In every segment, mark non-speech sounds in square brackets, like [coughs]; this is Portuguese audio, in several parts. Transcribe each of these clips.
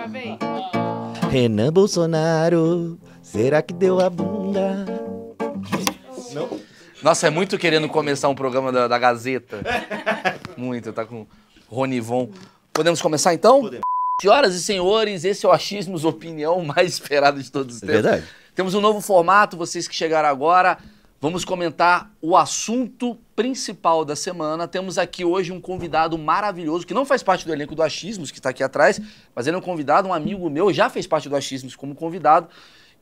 Tá bem? Renan Bolsonaro, será que deu a bunda? Nossa, é muito querendo começar um programa da, da Gazeta. [laughs] Muito, tá com Ronivon. Podemos começar então? Podemos. Senhoras e senhores, esse é o Achismos Opinião mais esperado de todos os É tempos. verdade. Temos um novo formato, vocês que chegaram agora, vamos comentar o assunto principal da semana. Temos aqui hoje um convidado maravilhoso, que não faz parte do elenco do Achismos, que está aqui atrás, mas ele é um convidado, um amigo meu, já fez parte do Achismos como convidado.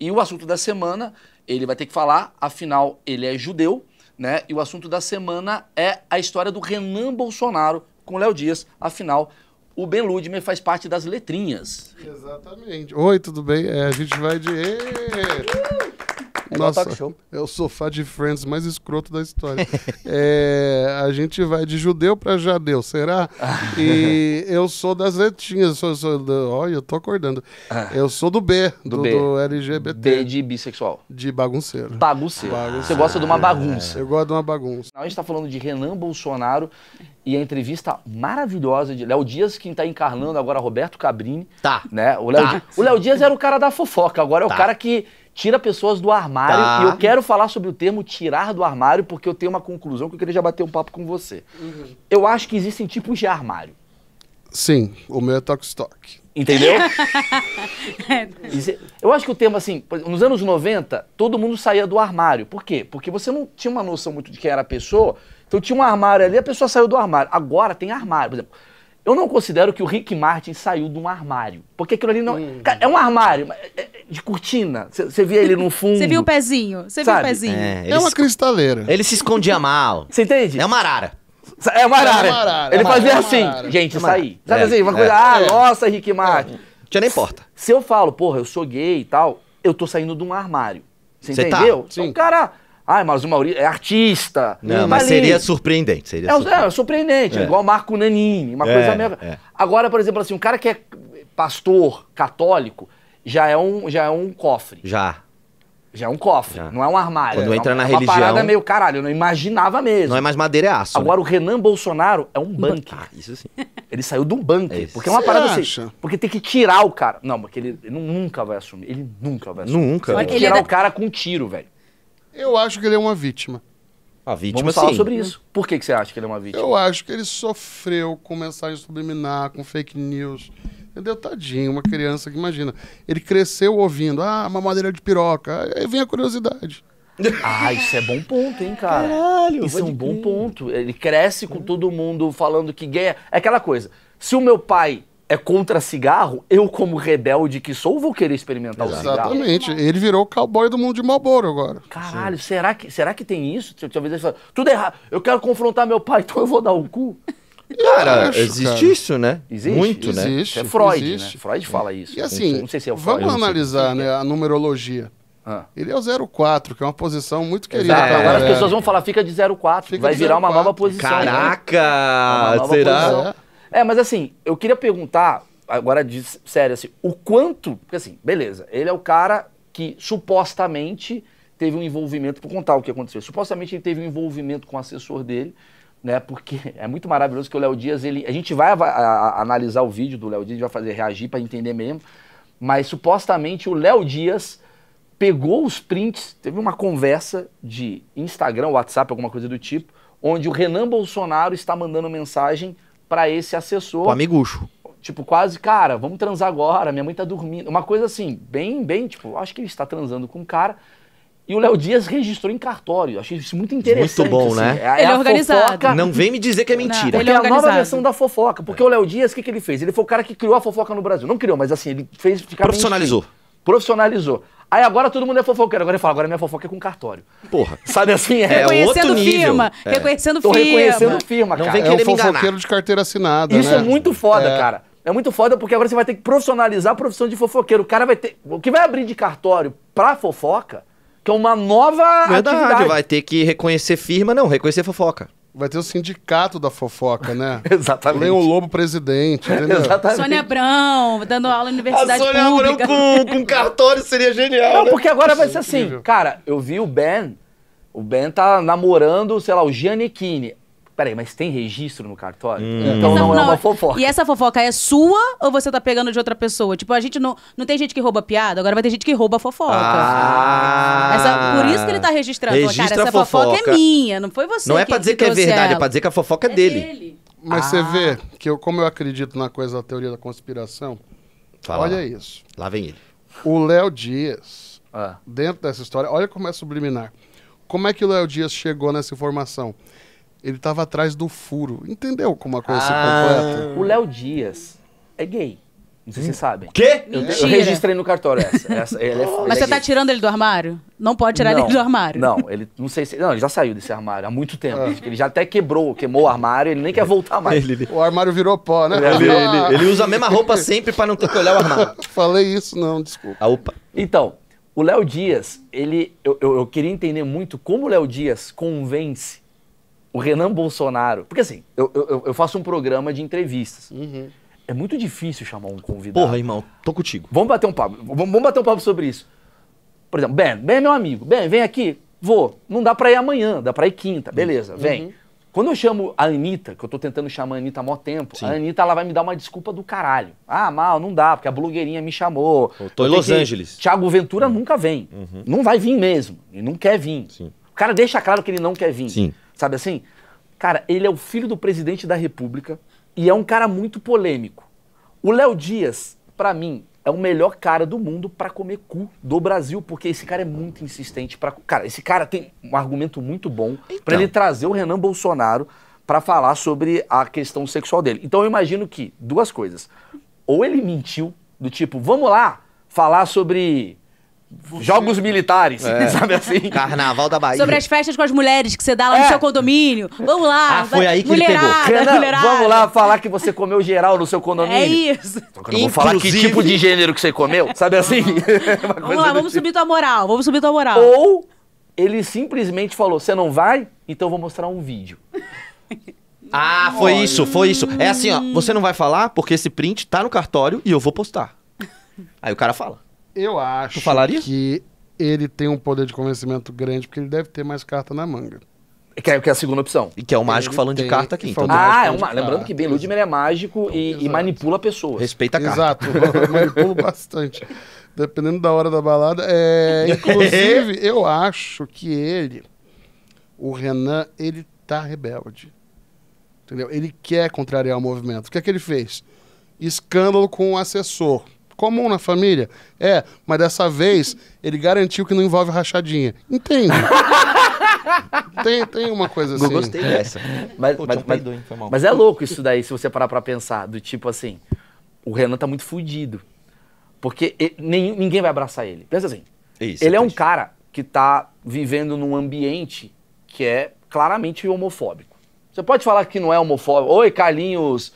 E o assunto da semana, ele vai ter que falar, afinal, ele é judeu, né? E o assunto da semana é a história do Renan Bolsonaro com Léo Dias. Afinal, o Ben Ludmer faz parte das letrinhas. Exatamente. Oi, tudo bem? É, a gente vai de. Igual Nossa, talk show. é o sofá de Friends mais escroto da história. [laughs] É, a gente vai de judeu para jadeu, será? [laughs] E eu sou das letrinhas. Sou, sou do, olha, eu tô acordando. Eu sou do B, Do do, B. do LGBT, B de bissexual. de bagunceiro. Bagunceiro. Bagunceiro. Você gosta de uma bagunça. Eu gosto de uma bagunça. A gente está falando de Renan Bolsonaro e a entrevista maravilhosa de Léo Dias, quem está encarnando agora Roberto Cabrini. Tá. Né? O Léo, Tá. Di- o Léo Dias era o cara da fofoca, agora é o Tá. cara que tira pessoas do armário. Tá. E eu quero falar sobre o termo tirar do armário, porque eu tenho uma conclusão que eu queria já bater um papo com você. Eu acho que existem tipos de armário. Sim, o meu é Talk Stock. Entendeu? [laughs] Isso- Eu acho que o termo, assim, nos anos 90, todo mundo saía do armário. Por quê? Porque você não tinha uma noção muito de quem era a pessoa, então tinha um armário ali, a pessoa saiu do armário. Agora tem armário. Por exemplo, eu não considero que o Rick Martin saiu de um armário. Porque aquilo ali não. Cara, é um armário mas é- é de cortina. Você via ele no fundo. Você viu o pezinho? Você viu o pezinho? É, É uma se, cristaleira. ele se escondia mal. Você entende? É uma arara. É uma arara. É uma arara, Ele é uma fazia arara, assim, é arara. gente, É saí. Sabe arara. assim, uma É, coisa, ah, é. nossa, Rick Martin. Tinha nem porta. Se eu falo, porra, eu sou gay e tal, eu tô saindo de um armário. Você tá? entendeu? Então, Sim. o cara. Ai, mas o Maurício é artista. Não, tá mas ali. seria surpreendente. Seria É, surpreendente. é surpreendente, É. igual Marco Nanini, uma É, coisa meio. é. Agora, por exemplo, assim, um cara que é pastor católico já é um, já é um cofre. Já. Já é um cofre, Já. não é um armário. Quando é entra uma, na é uma religião- parada meio caralho, eu não imaginava mesmo. Não é mais madeira, é aço. né? Agora, o Renan Bolsonaro é um bunker. Ah, isso sim. [laughs] Ele saiu de um bunker. É porque é uma Você parada acha? assim. Porque tem que tirar o cara. Não, porque ele, ele nunca vai assumir. Ele nunca vai assumir. Nunca. É tirar o cara com um tiro, velho. Eu acho que ele é uma vítima. A vítima, Vamos falar sim. sobre isso. Por que, que você acha que ele é uma vítima? Eu acho que ele sofreu com mensagem subliminar, com fake news. Entendeu? Tadinho, uma criança que imagina. Ele cresceu ouvindo, ah, mamadeira de piroca. Aí vem a curiosidade. [laughs] Ah, isso é bom ponto, hein, cara? Caralho, Isso é um bom crer. ponto. Ele cresce com todo mundo falando que gay é... é aquela coisa. Se o meu pai é contra cigarro, eu, como rebelde que sou, vou querer experimentar o cigarro. Exatamente. Ele virou o cowboy do mundo de Marlboro agora. Caralho, será que, será que tem isso? Talvez ele fale, tudo errado. Eu quero confrontar meu pai, [laughs] então eu vou dar o cu. Cara, acho, existe cara. isso, né? Existe? Muito, né? Existe. Isso é Freud, existe. né? Freud fala isso. E assim, sei- não sei se é o Freud. vamos analisar né, a numerologia. Ah. Ele é o 04, que é uma posição muito querida. Exato. Agora as pessoas vão falar, fica de 04. Fica vai de virar uma 04. nova posição. né? Uma Caraca! nova Será? posição. É, mas assim, eu queria perguntar, agora de sério, assim, o quanto. Porque assim, beleza, ele é o cara que supostamente teve um envolvimento, por contar o que aconteceu, supostamente ele teve um envolvimento com o assessor dele, né? Porque [laughs] é muito maravilhoso que o Léo Dias, ele. A gente vai a- a- analisar o vídeo do Léo Dias, vai fazer reagir para entender mesmo. Mas supostamente o Léo Dias pegou os prints, teve uma conversa de Instagram, WhatsApp, alguma coisa do tipo, onde o Renan Bolsonaro está mandando mensagem para esse assessor. O amigucho. Tipo, quase, cara, vamos transar agora, minha mãe tá dormindo. Uma coisa assim, bem, bem, tipo, acho que ele está transando com o cara. E o Léo Dias registrou em cartório. Achei isso muito interessante. Muito bom, assim. né? É, a- Ele é organizado. fofoca- Não vem me dizer que é mentira. Não, Ele é é a nova versão da fofoca. Porque o Léo Dias, o que, que ele fez? Ele foi o cara que criou a fofoca no Brasil. Não criou, mas assim, ele fez ficar Profissionalizou. mainstream. Profissionalizou. Aí agora todo mundo é fofoqueiro. Agora ele fala, agora minha fofoca é com cartório. Porra. [laughs] Sabe assim? É, É, reconhecendo outro nível. firma. É. Reconhecendo Tô firma. reconhecendo firma, Não cara. vem É um querer me enganar. fofoqueiro de carteira assinada, Isso né? é muito foda, É. cara. É muito foda porque agora você vai ter que profissionalizar a profissão de fofoqueiro. O cara vai ter. O que vai abrir de cartório pra fofoca, que é uma nova Verdade, atividade. vai ter que reconhecer firma, não, reconhecer fofoca. Vai ter o sindicato da fofoca, né? [laughs] Exatamente. Leão Lobo presidente, [laughs] entendeu? Exatamente. Sônia Abrão, dando aula na universidade pública. com, com cartório seria genial, Não, né? porque agora vai ser assim. Cara, eu vi o Ben. O Ben tá namorando, sei lá, o Giannichini. Peraí, mas tem registro no cartório? Hum. Então Essa- não, é uma fofoca. E essa fofoca é sua ou você tá pegando de outra pessoa? Tipo, a gente não. Não tem gente que rouba piada, agora vai ter gente que rouba fofoca. Ah. Essa- por isso que ele tá registrando. Registra Cara, essa a fofoca. fofoca. é minha, não foi você. Não é pra dizer que é trouxe verdade, é ela. pra dizer que a fofoca é dele. Mas Ah. você vê que eu, como eu acredito na coisa da teoria da conspiração, Fala olha lá. isso. Lá vem ele. O Léo Dias, Ah. dentro dessa história, olha como é subliminar. Como é que o Léo Dias chegou nessa informação? Ele estava atrás do furo. Entendeu como a coisa Ah. se completa? O Léo Dias é gay. Não sei se vocês sabem. Quê? Eu, eu Mentira. registrei no cartório essa. essa ele é, ele Mas é você tá gay. tirando ele do armário? Não pode tirar Não, ele do armário. Não, ele não sei se. Não, ele já saiu desse armário há muito tempo. Que Ele já até quebrou, queimou o armário, ele nem quer voltar mais. Ele, ele, O armário virou pó, né? ele, Ah, ele- ele usa a mesma roupa [laughs] sempre pra não ter que olhar o armário. Falei isso, não, desculpa. Ah, opa. Então, o Léo Dias, ele. Eu, eu, eu queria entender muito como o Léo Dias convence o Renan Bolsonaro. Porque assim, eu, eu, eu faço um programa de entrevistas. É muito difícil chamar um convidado. Porra, irmão, tô contigo. Vamos bater um papo. Vamos, vamos bater um papo sobre isso. Por exemplo, Ben, Ben é meu amigo. Ben, vem aqui. Vou. Não dá pra ir amanhã, dá pra ir quinta. Beleza, vem. Quando eu chamo a Anitta, que eu tô tentando chamar a Anitta há mó tempo, Sim. a Anitta ela vai me dar uma desculpa do caralho. Ah, mal, não dá, porque a blogueirinha me chamou. Eu tô em tenho Los que- Angeles. Thiago Ventura nunca vem. Não vai vir mesmo. Ele não quer vir. Sim. O cara deixa claro que ele não quer vir. Sim. Sabe assim? Cara, ele é o filho do presidente da República e é um cara muito polêmico. O Léo Dias, pra mim, é o melhor cara do mundo pra comer cu do Brasil, porque esse cara é muito insistente para Cara, esse cara tem um argumento muito bom pra Então. ele trazer o Renan Bolsonaro pra falar sobre a questão sexual dele. Então eu imagino que duas coisas. Ou ele mentiu, do tipo, vamos lá falar sobre jogos militares, [laughs] sabe assim? Carnaval da Bahia. Sobre as festas com as mulheres que você dá lá no É. seu condomínio. Vamos lá. Ah, foi aí que ele mulherada, pegou. Renan, mulherada. vamos lá falar que você comeu geral no seu condomínio. É isso. Só que eu não vou falar que Inclusive- tipo de gênero que você comeu, sabe assim? [laughs] Vamos lá, vamos tipo. subir tua moral. Vamos subir tua moral. Ou ele simplesmente falou: você não vai? Então eu vou mostrar um vídeo. Ah, foi isso, foi isso. É assim, ó, você não vai falar porque esse print tá no cartório e eu vou postar. Aí o cara fala. Eu acho Tu falaria? que ele tem um poder de convencimento grande, porque ele deve ter mais carta na manga. Que é, que é a segunda opção. E que é o mágico Ele falando de tem- carta aqui. Então, Ah, é uma, de lembrando que Ben Ludmer é mágico e, e manipula pessoas. respeita a carta. Exato, [laughs] eu manipulo bastante. Dependendo da hora da balada. É, [laughs] inclusive, eu acho que ele, o Renan, ele tá rebelde. Entendeu? Ele quer contrariar o movimento. O que é que ele fez? Escândalo com o assessor. Comum na família? É, mas dessa vez ele garantiu que não envolve rachadinha. Entende? [laughs] tem, tem uma coisa assim. Eu gostei dessa. Mas, Pô, mas, um mas- mas é louco isso daí, se você parar pra pensar. Do tipo assim, o Renan tá muito fudido. Porque ele- nenhum- ninguém vai abraçar ele. Pensa assim, Isso, ele é um triste. cara que tá vivendo num ambiente que é claramente homofóbico. Você pode falar que não é homofóbico. Oi, Carlinhos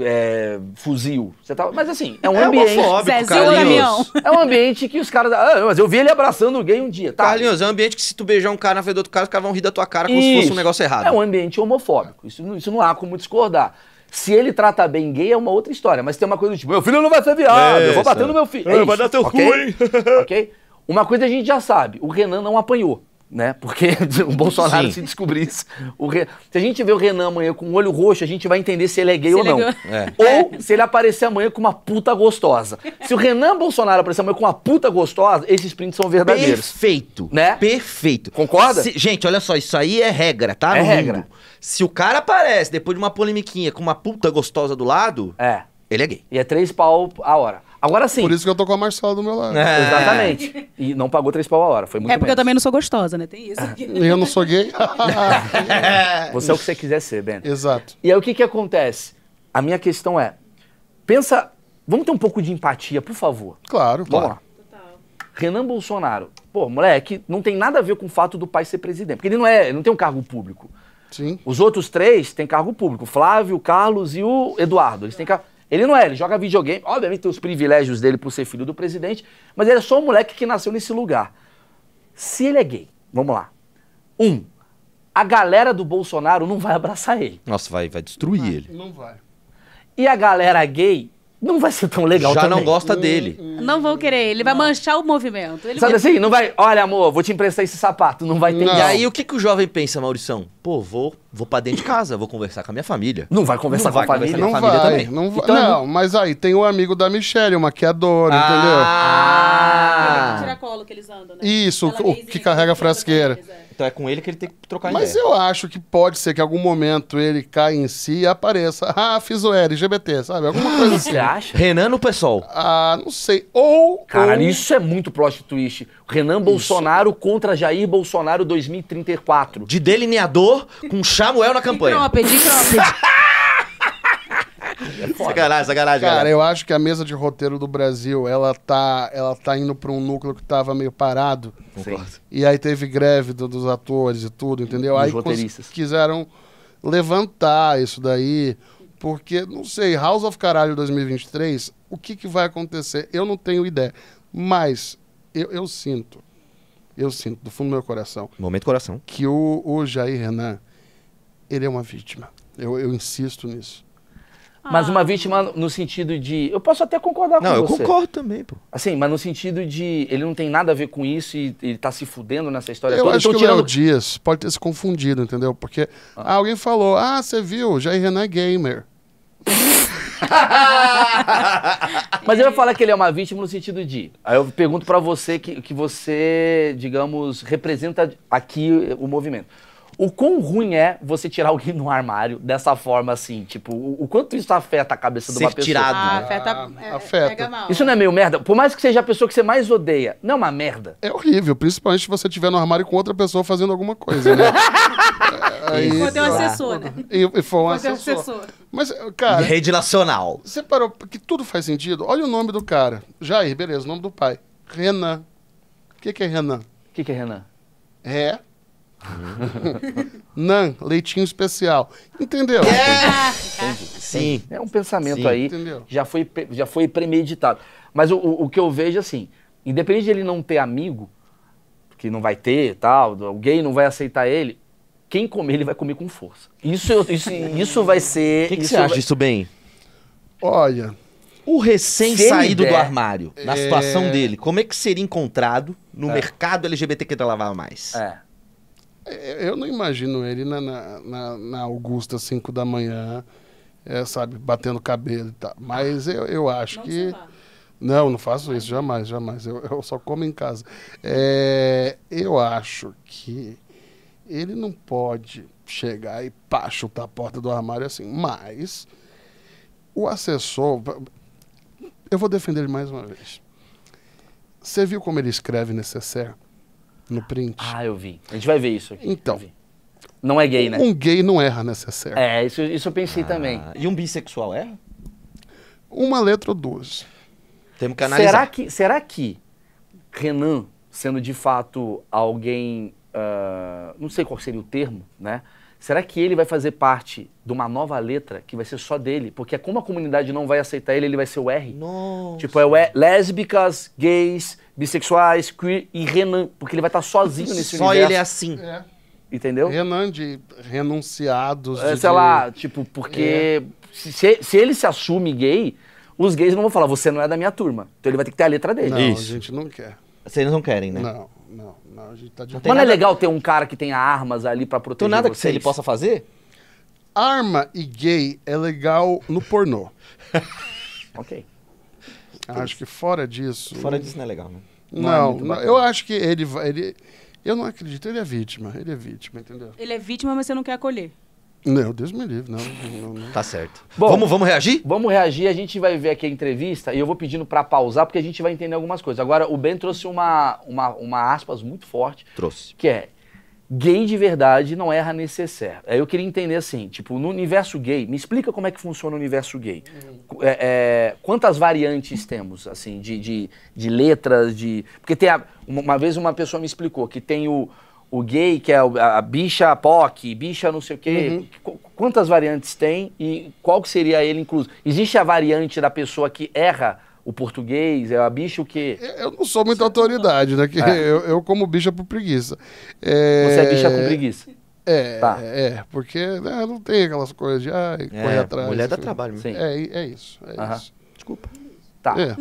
é, fuzil. Você tá, mas assim, é um É ambiente. homofóbico, Carlinhos. É um ambiente que os caras. Ah, mas eu vi ele abraçando o gay um dia. Tá, Carlinhos, é um ambiente que se tu beijar um cara na frente do outro cara, os caras vão rir da tua cara como se fosse Isso. um negócio errado. É um ambiente homofóbico. Isso, não- isso não há como discordar. Se ele trata bem gay, é uma outra história. Mas tem uma coisa do tipo, meu filho não vai ser viado, eu vou Isso. bater no meu filho. É, É vai isso, dar teu ok? cu, hein? [laughs] ok? Uma coisa a gente já sabe, o Renan não apanhou. Né? Porque [laughs] o Bolsonaro, Sim. se descobrisse. Re- Se a gente vê o Renan amanhã com o olho roxo, a gente vai entender se ele é gay Se ou não. É. [laughs] Ou se ele aparecer amanhã com uma puta gostosa. Se o Renan Bolsonaro aparecer amanhã com uma puta gostosa, esses prints são verdadeiros. Perfeito. Né? Perfeito. Concorda? Se- gente, olha só, isso aí é regra, tá? É No regra. mundo. Se o cara aparece depois de uma polemiquinha com uma puta gostosa do lado, É. ele é gay. E é três pau a hora. Agora sim. Por isso que eu tô com a Marcela do meu lado. É. Exatamente. E não pagou três pau a hora. Foi muito É porque eu menos. também não sou gostosa, né? Tem isso. E eu não sou gay. [laughs] [laughs] Você é o que você quiser ser, Ben. Exato. E aí o que que acontece? A minha questão é, pensa, vamos ter um pouco de empatia, por favor. Claro, Vamos claro. lá. Renan Bolsonaro. Pô, moleque, não tem nada a ver com o fato do pai ser presidente. Porque ele não é, ele não tem um cargo público. Sim. Os outros três têm cargo público. O Flávio, o Carlos e o Eduardo. Eles têm cargo. Ele não é, ele joga videogame. Obviamente tem os privilégios dele por ser filho do presidente, mas ele é só um moleque que nasceu nesse lugar. Se ele é gay, vamos lá. Um, a galera do Bolsonaro não vai abraçar ele. Nossa, vai, vai destruir ele. Não vai. E a galera gay não vai ser tão legal Já também. não gosta dele. Não vão querer, ele vai manchar o movimento. Ele Sabe vai- assim, não vai, olha amor, vou te emprestar esse sapato, não vai ter Não. E aí, o que, que o jovem pensa, Maurição? Pô, vou, vou pra dentro de casa, vou conversar com a minha família. Não vai conversar Não com a vai conversar família. com Não a família vai, também. não vai. Então é não, mas aí tem o amigo da Michelle, o maquiador, entendeu? Ah! tiracolo que eles andam, né? Isso, Aquela o que carrega a frasqueira. eles, é. Então é com ele que ele tem que trocar Mas ideia. eu acho que pode ser que em algum momento ele caia em si e apareça. [laughs] Ah, fiz o LGBT, sabe? Alguma coisa assim. Você acha? Renan no PSOL. Ah, não sei. Ou. Caralho, ou- isso é muito plot twist. Renan Bolsonaro contra Jair Bolsonaro 2034. De delineador com Samuel na campanha. cropped, de [laughs] cropped. Sacanagem, sacanagem. Cara, galera. eu acho que a mesa de roteiro do Brasil, ela tá, ela tá indo pra um núcleo que tava meio parado. Concordo. E aí teve greve do- dos atores e tudo, entendeu? Dos aí roteiristas. quiseram levantar isso daí, porque, não sei, House of Caralho 2023, o que, que vai acontecer? Eu não tenho ideia. Mas eu, eu sinto, eu sinto do fundo do meu coração, Momento coração. que o, o Jair Renan, ele é uma vítima. Eu, eu insisto nisso. Mas uma vítima no sentido de. Eu posso até concordar Não, com eu você. concordo também, pô. Assim, mas no sentido de. Ele não tem nada a ver com isso e ele tá se fudendo nessa história Eu toda. acho Então, que o Léo tirando. Dias pode ter se confundido, entendeu? Porque ah, alguém falou, ah, você viu, Jair Renan é gamer. [laughs] Mas ele vai falar que ele é uma vítima no sentido de. Aí eu pergunto pra você que, que você, digamos, representa aqui o movimento. O quão ruim é você tirar alguém do armário dessa forma assim? Tipo, o, o quanto isso afeta a cabeça de uma Ser pessoa? tirado. Ah, né? afeta, Ah, é, afeta. Pega mal. Isso não é meio merda? Por mais que seja a pessoa que você mais odeia, não é uma merda. É horrível, principalmente se você estiver no armário com outra pessoa fazendo alguma coisa, né? Aí, Pode ter um Exato. assessor, né? e, foi um um assessor. assessor. Mas, cara, Rede nacional. você parou que tudo faz sentido? Olha o nome do cara. Jair, beleza, o nome do pai. Renan. O que, que é Renan? O que, que é Renan? É. [laughs] Nan, leitinho especial. Entendeu? Sim. É um pensamento Sim. aí, Entendeu? já foi, já foi premeditado. Mas o, o, o que eu vejo assim, independente de ele não ter amigo, que não vai ter tal, gay não vai aceitar ele, quem comer ele vai comer com força. Isso, isso, isso vai ser. O que, que você acha vai- disso bem? Olha, O recém Se ele saído do armário, na situação dele, como é que seria encontrado no É. mercado LGBT que lavar mais? É. É, Eu não imagino ele na, na, na- Augusta, 5 da manhã, é, sabe, batendo cabelo e tal. Mas eu, eu acho Não que. Não, não faço isso, jamais, jamais. Eu, eu só como em casa. É, eu acho que ele não pode chegar e pá, chutar a porta do armário assim. Mas o assessor. Eu vou defender ele mais uma vez. Você viu como ele escreve necessaire no print? Ah, eu vi. A gente vai ver isso aqui. Então. Não é gay, né? Um gay não erra necessaire. É, isso, isso eu pensei também. Ah, e um bissexual é? Uma letra ou duas. Temos que analisar. Será que, será que Renan, sendo de fato alguém, ah, não sei qual seria o termo, né? Será que ele vai fazer parte de uma nova letra que vai ser só dele? Porque como a comunidade não vai aceitar ele, ele vai ser o R. Nossa. Tipo, é o E- lésbicas, gays, bissexuais, queer e Renan. Porque ele vai estar sozinho nesse Só universo. ele é assim. Entendeu? Renan de renunciados. É, de- sei lá, tipo, porque se, se- se ele se assume gay, os gays não vão falar, você não é da minha turma. Então ele vai ter que ter a letra dele. Não, Isso. a gente não quer. Vocês não querem, né? Não, não, não. A gente tá de tem Mas não é legal ter um cara que tenha armas ali pra proteger Então nada que vocês? ele possa fazer? Arma e gay é legal no pornô. [laughs] Ok. Acho que fora disso. Fora disso não é legal, né? Não é Não, muito não, eu acho que ele vai. Ele, eu não acredito, ele é vítima. Ele é vítima, entendeu? Ele é vítima, mas você não quer acolher. Não, Deus me livre, não. não, não. Tá certo. Bom. vamos, vamos reagir? Vamos reagir, a gente vai ver aqui a entrevista e eu vou pedindo pra pausar porque a gente vai entender algumas coisas. Agora, o Ben trouxe uma, uma, uma aspas muito forte, Trouxe. que é gay de verdade não erra necessaire. Aí eu queria entender assim, tipo, no universo gay, me explica como é que funciona o universo gay. É, é, quantas variantes temos, assim, de, de, de letras, de... Porque tem a, uma, vez uma pessoa me explicou que tem o, o gay, que é a, a bicha POC, bicha não sei o quê. Qu- Quantas variantes tem e qual que seria ele incluso? Existe a variante da pessoa que erra o português, é a bicha o quê? Eu não sou muita autoridade, né? Que É. eu, eu como bicha por preguiça. É, Você é bicha com preguiça. É, Tá. é, porque né, não tem aquelas coisas de ai, É, correr atrás. mulher dá trabalho. Sim. mesmo. É, é isso, é Aham. isso. desculpa. Tá. É.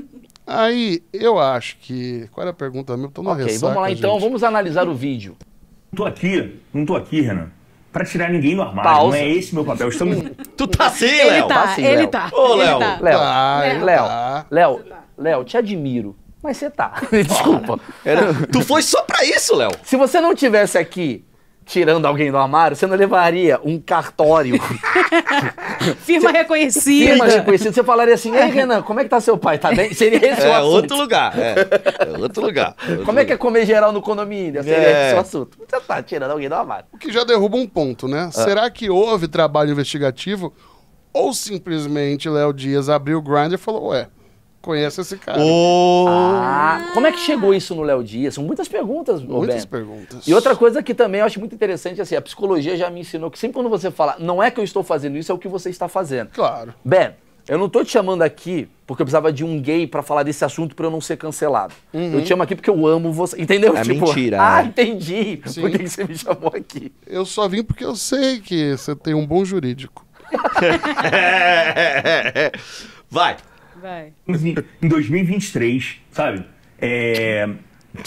Aí, eu acho que. Qual era a pergunta mesmo? Tô no Ok, ressaca, vamos lá então, gente. vamos analisar o vídeo. Não tô aqui, não tô aqui, Renan, pra tirar ninguém do armário. Pausa. Não é esse meu papel. Estamos. Tu tá assim, Ele Léo? tá, assim, ele Léo. tá. Ô, Léo. tá. Léo, Tá, Léo, tá. Léo, Léo, te admiro, mas você tá. [laughs] Desculpa. Era- Tu foi só pra isso, Léo. Se você não tivesse aqui tirando alguém do armário, você não levaria um cartório [laughs] Firma reconhecida. firma reconhecida. Você falaria assim, ei Renan, como é que tá seu pai? Tá bem? Seria esse o É assunto. outro lugar. É, é outro lugar. outro Como é que é lugar. comer geral no condomínio? Seria É. esse o assunto. Você tá tirando alguém do armário. O que já derruba um ponto, Ah. né? Será que houve trabalho investigativo ou simplesmente Léo Dias abriu o grinder e falou, ué, conhece esse cara? Ô, Ah, como é que chegou isso no Léo Dias? São muitas perguntas, ô Muitas Ben. perguntas. E outra coisa que também eu acho muito interessante, assim, a psicologia já me ensinou que sempre quando você fala, não é que eu estou fazendo isso, é o que você está fazendo. Claro. Ben, eu não tô te chamando aqui porque eu precisava de um gay pra falar desse assunto pra eu não ser cancelado. Eu te chamo aqui porque eu amo você. Entendeu? É tipo, mentira, [laughs] Ah, é. entendi. Sim. Por que, que você me chamou aqui? Eu só vim porque eu sei que você tem um bom jurídico. [laughs] Vai. Vai. em 2023, sabe? É,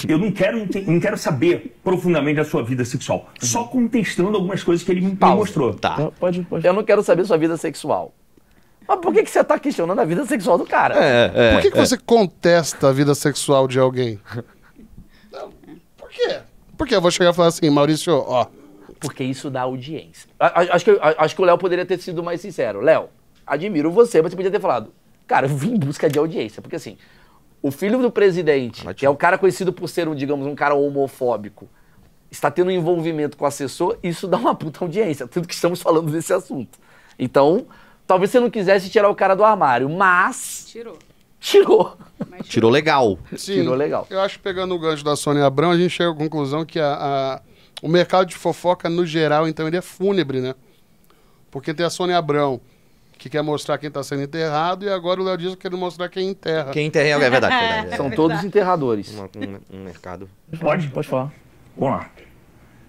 eu não quero, não quero saber profundamente da sua vida sexual. Só contestando algumas coisas que ele me, Pausa. mostrou. Tá. Pode, pode. Eu não quero saber sua vida sexual. Mas por que, que você tá questionando a vida sexual do cara? É, é. Por que, que você contesta a vida sexual de alguém? Por quê? Porque eu vou chegar e falar assim, Maurício, ó, Porque isso dá audiência. A- a- Acho que, a- acho que o Léo poderia ter sido mais sincero. Léo, admiro você, mas você podia ter falado, cara, eu vim em busca de audiência. Porque assim, o filho do presidente, que é o cara conhecido por ser um, digamos, um cara homofóbico, está tendo um envolvimento com o assessor, isso dá uma puta audiência. Tanto que estamos falando desse assunto. Então, talvez você não quisesse tirar o cara do armário, mas Tirou. tirou. Tirou legal. sim, Tirou legal. eu acho que pegando o gancho da Sônia Abrão, a gente chega à conclusão que a, a- o mercado de fofoca, no geral, então, ele é fúnebre, né? Porque tem a Sônia Abrão, que quer mostrar quem está sendo enterrado, e agora o Léo Dias quer mostrar quem enterra. Quem enterra é verdade, [laughs] é verdade. São todos enterradores. Um, um- um mercado. Pode, pode falar. Vamos lá.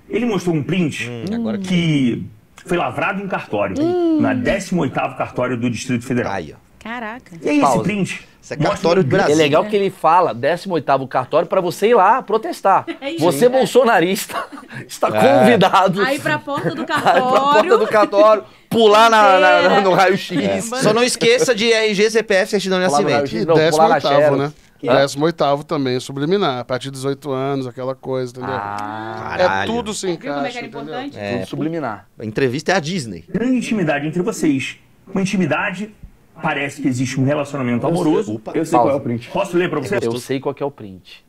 Ele mostrou um print agora que foi lavrado em cartório, na 18º cartório do Distrito Federal. Aí, ó. Caraca. E aí, Pausa. esse print. Isso é mostra cartório um do Brasil. É legal que ele fala 18º cartório para você ir lá protestar. [laughs] isso. Você, É. bolsonarista, [laughs] está É. convidado Aí pra porta do [laughs] a ir pra porta cartório. do cartório, pular na, na- Inteira. no raio-x. É. Só não esqueça de RG, CPF, certidão de nascimento. E Não, décimo pular na oitavo, Xerox. né? Hã? Décimo oitavo também, subliminar. A partir de 18 anos, aquela coisa, entendeu? Ah, é tudo se Viu como é encaixa, que era importante? É. tudo subliminar. A entrevista é a Disney. grande intimidade entre vocês. Uma intimidade, parece que existe um relacionamento amoroso. Opa. Eu sei Pausa. qual é o print. Posso ler pra você? Eu sei qual que é o print.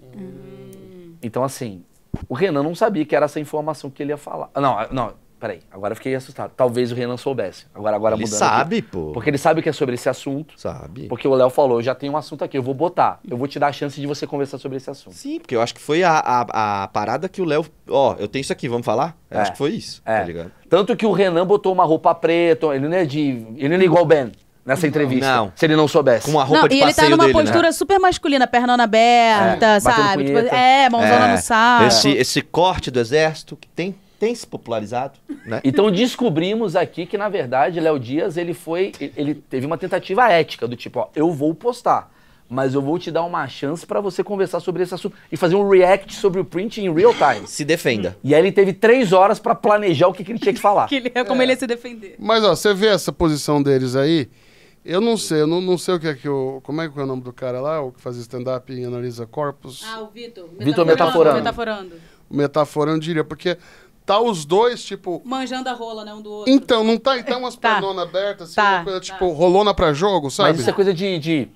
Então, assim, o Renan não sabia que era essa informação que ele ia falar. Ah, Não, não, peraí. Agora eu fiquei assustado. Talvez o Renan soubesse. Agora, agora Ele mudando sabe, aqui. pô. Porque ele sabe que é sobre esse assunto. Sabe? Porque o Léo falou, eu já tenho um assunto aqui, eu vou botar. Eu vou te dar a chance de você conversar sobre esse assunto. Sim, porque eu acho que foi a, a, a parada que o Léo. Ó, eu tenho isso aqui, vamos falar? Eu É. acho que foi isso. É. Tá ligado? Tanto que o Renan botou uma roupa preta, ele não é de. Ele não é igual o Ben nessa entrevista. Não. Se ele não soubesse. Com uma roupa Não, de e ele tá passeio numa dele, postura né? super masculina, pernona aberta, É, sabe? Tipo, é, mãozona É, no saco. Esse, esse corte do exército que tem, tem se popularizado, né? Então descobrimos aqui que, na verdade, Léo Dias, ele foi. Ele teve uma tentativa ética, do tipo, ó, eu vou postar. Mas eu vou te dar uma chance pra você conversar sobre esse assunto e fazer um react sobre o print em real time. Se defenda. E aí ele teve três horas pra planejar o que, que ele tinha que falar. [laughs] Que ele, é como ele ia se defender. Mas, ó, você vê essa posição deles aí, eu não sei, eu não, não sei o que é que o... Como é que é o nome do cara lá, o que fazia stand-up e analisa corpos? Ah, o Vitor. Vitor metaforando. Metaforando. Metaforando, diria, porque tá os dois, tipo... Manjando a rola, né, um do outro. Então, não tá, tá [laughs] umas Tá. pernonas abertas, assim, Tá, uma coisa, tá. tipo, rolona pra jogo, sabe? Mas isso é coisa de, de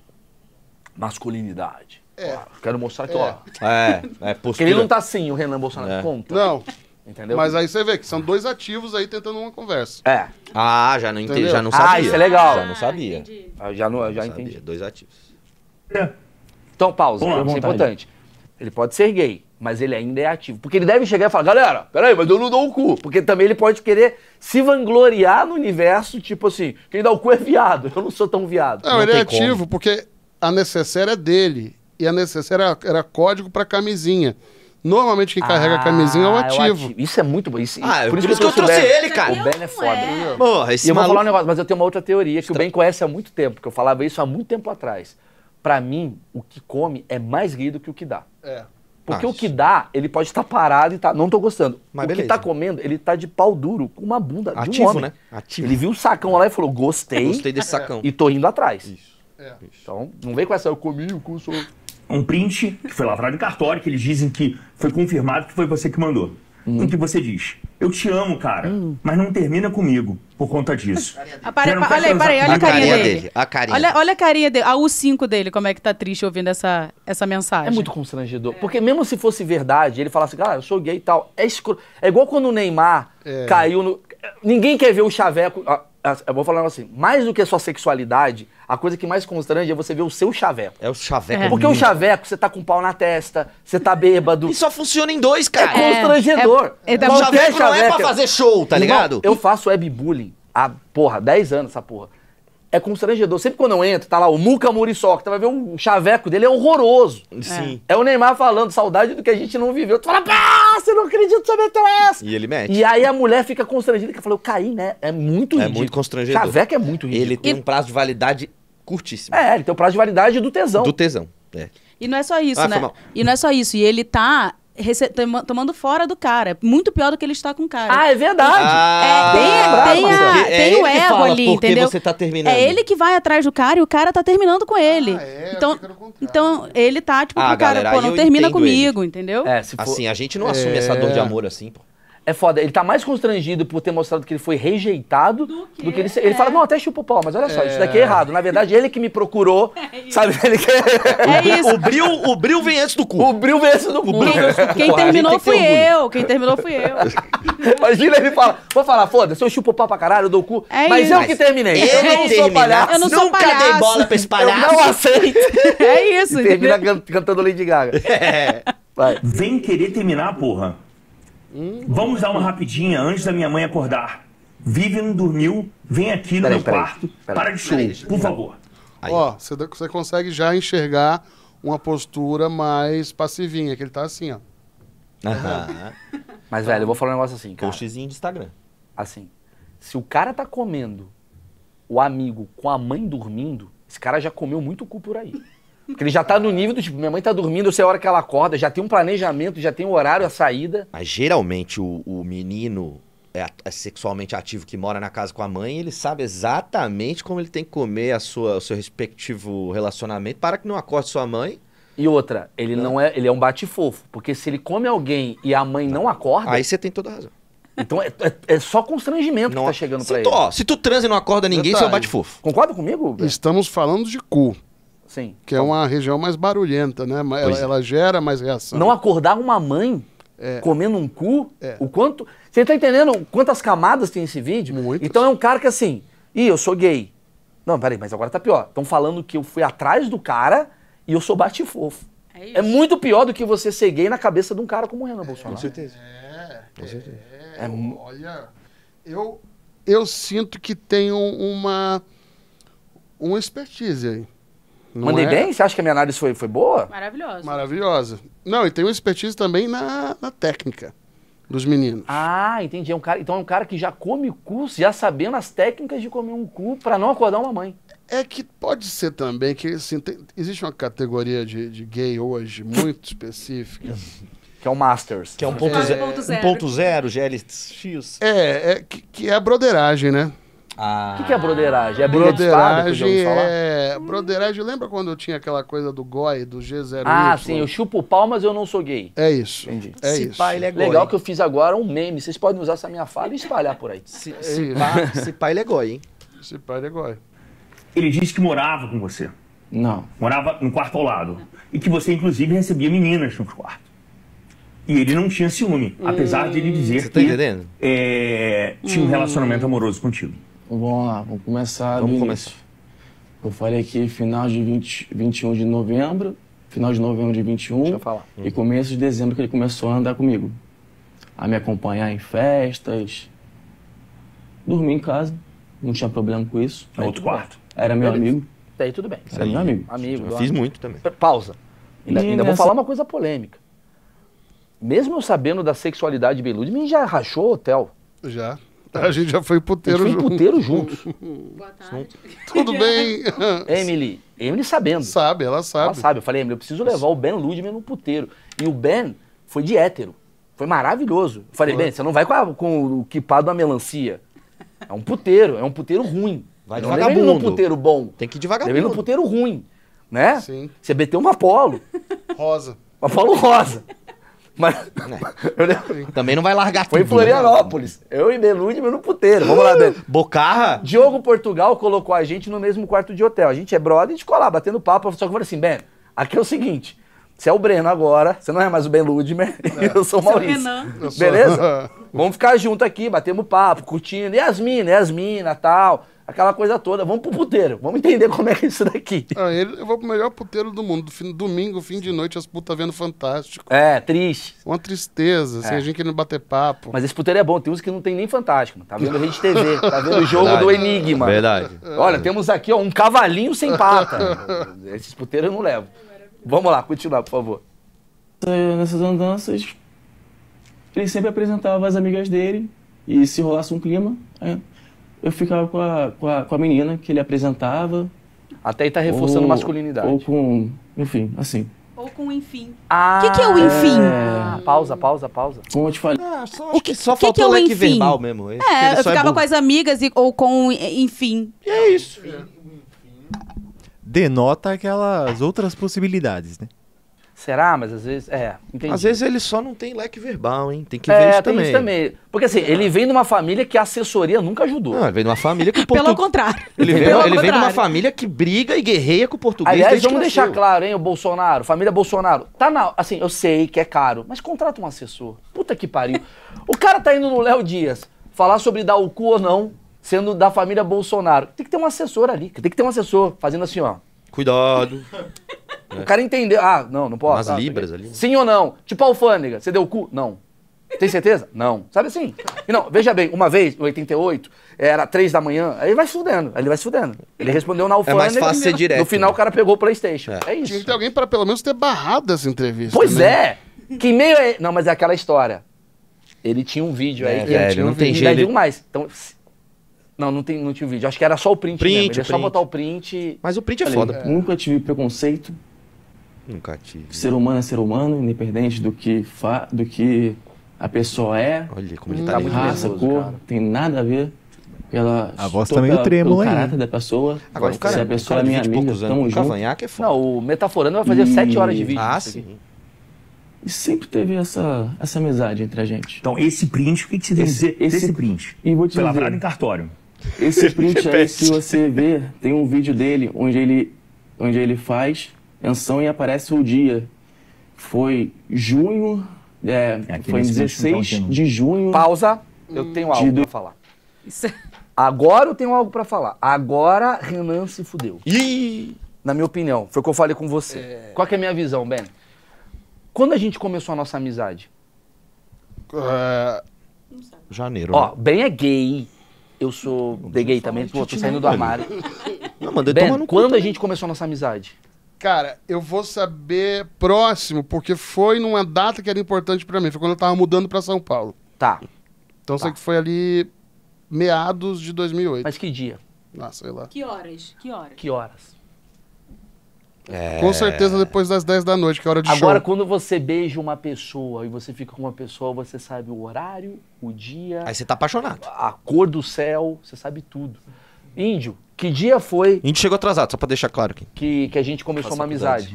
masculinidade. É. Ó, quero mostrar aqui, ó. É, é Porque postura. ele não tá assim, o Renan Bolsonaro. É. Conta. Não, Entendeu? mas aí você vê que são dois ativos aí tentando uma conversa. É. Ah, já não entendi, Entendeu? já não Ah, sabia. isso é legal. Já não sabia. entendi. Eu já, não, já Não sabia. entendi. Dois ativos. Então, pausa. Lá, isso é importante. Ele pode ser gay, mas ele ainda é ativo. Porque ele deve chegar e falar, galera, peraí, mas eu não dou o cu. Porque também ele pode querer se vangloriar no universo, tipo assim, quem dá o cu é viado. Eu não sou tão viado. Não, Não ele é tem como. ativo porque a necessaire é dele. E a necessaire era, era código pra camisinha. Normalmente quem carrega a camisinha é o Ah, ativo. Isso é muito bom. Isso, Ah, por isso que eu trouxe o Ben. ele, cara. O Ben é foda. É. Porra, esse E eu vou falar um maluco... negócio, mas eu tenho uma outra teoria que o Ben conhece há muito tempo, que eu falava isso há muito tempo atrás. Pra mim, o que come é mais gay do que o que dá. É. Porque Ah, o que dá, ele pode estar parado e tá. Não tô gostando. Mas o que beleza. tá comendo, ele tá de pau duro com uma bunda de um Ativo, homem. né? Ativo. Ele viu o sacão lá e falou: gostei, Gostei desse sacão. e tô indo atrás. É. Então, não vem com essa, eu comi o cu, sou. Um print que foi lavrado em cartório, que eles dizem que foi confirmado que foi você que mandou. Em que você diz, eu te amo, cara, mas não termina comigo por conta disso. Ah, pa- quer olha aí, olha a comigo carinha carinha dele. dele, a carinha. Olha, olha a carinha dele, a U5 dele, como é que tá triste ouvindo essa, essa mensagem. É muito constrangedor. Porque mesmo se fosse verdade, ele falasse, ah, eu sou gay e tal. É escuro. É igual quando o Neymar É. caiu no. Ninguém quer ver o chaveco. ah, ah, Eu vou falar assim, mais do que a sua sexualidade, a coisa que mais constrange é você ver o seu chaveco. É o chaveco. É. Porque o chaveco, você tá com um pau na testa, você tá bêbado. E só funciona em dois, É cara. constrangedor. é- é da- O Qualquer chaveco não é pra chaveco- fazer show, tá Irmão, ligado? Eu faço webbullying há, porra, 10 anos essa porra. É constrangedor. Sempre quando eu entro, tá lá o Muca Muriçoca, tu vai ver o chaveco dele, é horroroso. Sim. É o Neymar falando, saudade do que a gente não viveu. Tu fala, pá, você não acredita que você meteu essa. E ele mete. E aí a mulher fica constrangida, que fala, eu caí, né? É muito É ridículo. muito constrangedor. Chaveco é muito ridículo. Ele tem um prazo de validade curtíssimo. É, ele tem o prazo de validade do tesão. Do tesão. É. E não é só isso, Ah, né? E não é só isso. E ele tá tomando fora do cara. Muito pior do que ele está com o cara. Ah, é verdade. Ah, É, tem, lembrado, tem, Marcelo. a, Porque é tem ele o que ego ali, entendeu? você tá terminando. É ele que vai atrás do cara e o cara tá terminando com ele. Ah, é? então, então ele tá tipo Ah, pro cara, galera, pô, não termina comigo, entendeu? É, se for... Assim, a gente não assume essa dor de amor assim, pô. É foda. Ele tá mais constrangido por ter mostrado que ele foi rejeitado do que, ele. Ele fala, não, até chupa o pau, mas olha só, isso daqui é errado. Na verdade, ele que me procurou. [laughs] sabe? Ele que... É isso. O bril, o bril vem antes do cu. o bril veio esse do cu. Quem Porra, a gente terminou que fui eu. Quem terminou fui eu. [laughs] Imagina ele fala, vou falar, foda-se, eu chupo o pau pra caralho, eu dou o cu. É mas isso. eu que terminei. Eu não sou palhaço. Eu não sou Nunca palhaço. dei bola pra esse Eu palhaço. não aceito. [laughs] É isso, E termina can- cantando Lady Gaga. É. Vai. Vem querer terminar, porra. Vamos dar uma rapidinha antes da minha mãe acordar. Vivian dormiu, vem aqui no Peraí, meu peraí, quarto. peraí. Para de show, por favor. Ó, você, você consegue já enxergar uma postura mais passivinha, que ele tá assim, ó. Aham. [laughs] Mas, velho, eu vou falar um negócio assim, cara. Postzinho de Instagram. Assim, se o cara tá comendo o amigo com a mãe dormindo, esse cara já comeu muito cu por aí. Porque ele já tá no nível do tipo, minha mãe tá dormindo, eu sei a hora que ela acorda, já tem um planejamento, já tem o horário, a saída. Mas geralmente o, o menino é, é sexualmente ativo que mora na casa com a mãe, ele sabe exatamente como ele tem que comer a sua, o seu respectivo relacionamento para que não acorde sua mãe. E outra, ele não é, ele é um bate-fofo, porque se ele come alguém e a mãe não acorda, Aí você tem toda a razão. então é, é- é só constrangimento Não, que tá chegando se pra tu, ele. ó, se tu transa e não acorda ninguém, você é um bate-fofo. Concorda comigo? Estamos falando de cu, Sim. que é uma região mais barulhenta, né? Mas Ela, é. ela gera mais reação. Não acordar uma mãe comendo um cu, o quanto. Você tá entendendo quantas camadas tem esse vídeo? Muitas. Então é um cara que assim, ih, eu sou gay. Não, peraí, mas agora tá pior. Estão falando que eu fui atrás do cara e eu sou bate-fofo. É. É muito pior do que você ser gay na cabeça de um cara como o Renan Bolsonaro. certeza. É, olha, eu, eu sinto que tem um- uma, uma expertise aí. Não Mandei é bem? Você acha que a minha análise foi, foi boa? Maravilhoso. Maravilhosa. Não, e tem uma expertise também na, na técnica dos meninos. Ah, entendi. É um cara, então é um cara que já come cu, já sabendo as técnicas de comer um cu pra não acordar uma mãe. É que pode ser também que assim, tem- existe uma categoria de, de gay hoje muito [laughs] específica. Que é o Masters. Que é um ponto, É. zero, Ponto zero. um ponto zero, GLX. É, é que, que é a broderagem, né? Ah. O que, que é broderagem? É briga de espada que Broderagem é. Broderagem, lembra quando eu tinha aquela coisa do GOI, do G0Y? Ah, sim, eu chupo o pau, mas eu não sou gay. É isso. Entendi. É Se isso. pá, ele é goi. Legal que eu fiz agora um meme. Vocês podem usar essa minha fala e espalhar por aí. Se, É se, pá, se pá, ele é goi, hein? Esse pai é GOI. Ele disse que morava com você. Não. Morava no quarto ao lado. E que você, inclusive, recebia meninas no quarto. E ele não tinha ciúme, apesar de ele dizer Você tá que entendendo? é, tinha um relacionamento amoroso contigo. Vamos lá, vamos começar Vamos começar. Eu falei aqui final de 20, 21 de novembro, final de novembro de 21 Deixa eu falar. e começo de dezembro que ele começou a andar comigo. A me acompanhar em festas, dormir em casa, não tinha problema com isso. No outro quarto. Era meu Beleza. amigo, Daí tudo bem. era meu amigo. Amigo. Eu fiz muito também. Pausa. Ainda, E ainda vou nessa- falar uma coisa polêmica. mesmo eu sabendo da sexualidade de Ben Ludman, já rachou o hotel. Já. A gente já foi A gente puteiro foi junto. puteiro juntos. [laughs] Boa tarde. [laughs] Tudo [laughs] bem. Emily, Emily sabendo. sabe, ela Ela sabe. sabe. Eu falei, Emily, eu preciso levar o Ben Ludman no puteiro. E o Ben foi de hétero. Foi maravilhoso. Eu falei, Ben, você não vai com, a- com o quipado da melancia. É um puteiro, é um puteiro ruim. Vai não levei ele num puteiro bom. Tem que ir Levei no devagar. puteiro ruim. Né? Sim. Você meteu uma Apolo. Rosa. Uma Apolo rosa. Mas. [laughs] Lembro- Também não vai largar Foi em tudo. né? Florianópolis. Eu e Ben Ludman no puteiro. Vamos lá, Ben. Bocarra? Diogo Portugal colocou a gente no mesmo quarto de hotel. A gente é brother, a gente ficou lá batendo papo. Só que eu falei assim, Ben, aqui é o seguinte. Você é o Breno agora, você não é mais o Ben Ludmer, e [laughs] eu sou o Maurício. Eu sou- Beleza? [laughs] Vamos ficar junto aqui, batemos papo, curtindo. E as minas, e as minas, tal. Aquela coisa toda. Vamos pro puteiro. Vamos entender como é que é isso daqui. Ah, ele, eu vou pro melhor puteiro do mundo. Fim- Domingo, fim de noite, as putas vendo Fantástico. É, triste. Uma tristeza, assim, É. a gente querendo bater papo. Mas esse puteiro é bom. Tem uns que não tem nem fantástico. Tá vendo Rede TV, [laughs] tá vendo o jogo Verdade. do Enigma. Verdade. Olha, temos aqui ó, um cavalinho sem [laughs] pata. Esses puteiros eu não levo. Vamos lá, continuar, por favor. Nessas andanças, ele sempre apresentava as amigas dele e se rolasse um clima, é, eu ficava com a, com, a, com a menina que ele apresentava. Até aí tá reforçando ou- masculinidade. Ou com, enfim, assim. Ou com enfim. Ah, O que, que é o enfim? ah, pausa, pausa, pausa. Como eu te falei, Ah, só, O acho que- que só que que faltou é o leque enfim? verbal mesmo. Esse- É, ele eu só ficava burro. com as amigas e, ou com enfim. E é isso. Denota aquelas outras possibilidades, né? Será? Mas às vezes. É, entendi. Às vezes ele só não tem leque verbal, hein? Tem que é, ver isso tem também. isso também. Porque assim, ele vem de uma família que a assessoria nunca ajudou. Não, ele vem de uma família que o [laughs] Pelo contrário. Ele, [laughs] vem, Pelo ele vem de uma contrário. família que briga e guerreia com o português. Aliás, desde vamos que deixar claro, hein, o Bolsonaro, família Bolsonaro. Tá na. Assim, eu sei que é caro, mas contrata um assessor. Puta que pariu. o cara tá indo no Léo Dias falar sobre dar o cu ou não, sendo da família Bolsonaro. Tem que ter um assessor ali. Tem que ter um assessor fazendo assim, ó. Cuidado. O cara entendeu. Ah, não, não posso. Umas Ah, libras ali. Sim ou não? Tipo a alfândega. Você deu o cu? Não. Tem certeza? Não. Sabe assim? E não, veja bem, uma vez, em 88, era três da manhã, aí ele vai se fudendo, aí ele vai se fudendo. Ele respondeu na alfândega. mais fácil ser direto, No final né? o cara pegou o Playstation. É, É. isso. Tinha que ter alguém para pelo menos ter barrado essa entrevista. Pois né? é! Que meio é. Não, mas é aquela história. Ele tinha um vídeo aí É, que velho, tinha um não tem vídeo. jeito. Mais. Então, não, não, tem, não tinha o vídeo. Acho que era só o print, Print, mesmo. Ele é só print. botar o print. Mas o print é falei, foda. nunca tive preconceito. Nunca tive. Ser humano é ser humano, independente do que, fa do que a pessoa é, Olha como ele Tá nervoso. raça, nervoso, cor, cara. tem nada a ver. Pela, A voz tá meio pela- trêmula aí, caráter né? da pessoa. Agora o se cara, a o pessoa cara é minha 20 amiga, tamo junto. cavanhaque é foda. Não, o Metaforando vai fazer E- sete horas de vídeo. Ah, aqui. sim. E sempre teve essa, essa amizade entre a gente. Então, esse print, o que, que você tem a Esse- dizer esse- desse print? E vou te lavrado dizer, em cartório. esse [laughs] print aí, se você ver, tem um vídeo dele onde ele, onde ele faz menção e aparece o dia. Foi junho, é, É, foi em print não tá 16 tendo. de junho. Pausa. Eu tenho algo De- pra falar. Isso é- Agora eu tenho algo pra falar. Agora Renan se fudeu. Ih! Na minha opinião. Foi o que eu falei com você. Qual que é a minha visão, Ben? Quando a gente começou a nossa amizade? É, Janeiro. Ó, né? Ben é gay. Eu sou de gay também. Pô, tô saindo do armário. Não, mandei Ben, quando a gente começou a nossa amizade? Cara, eu vou saber próximo, porque foi numa data que era importante pra mim. Foi quando eu tava mudando pra São Paulo. Tá. Então eu sei Tá. que foi ali meados de 2008. Mas que dia? Ah, sei lá. Que horas? Que horas? Que horas? É. Com certeza depois das 10 da noite, que é hora de Agora, show. quando você beija uma pessoa e você fica com uma pessoa, você sabe o horário, o dia, Aí você tá apaixonado. a cor do céu, você sabe tudo. Índio, que dia foi A gente chegou atrasado, só pra deixar claro aqui. que, que a gente começou uma amizade?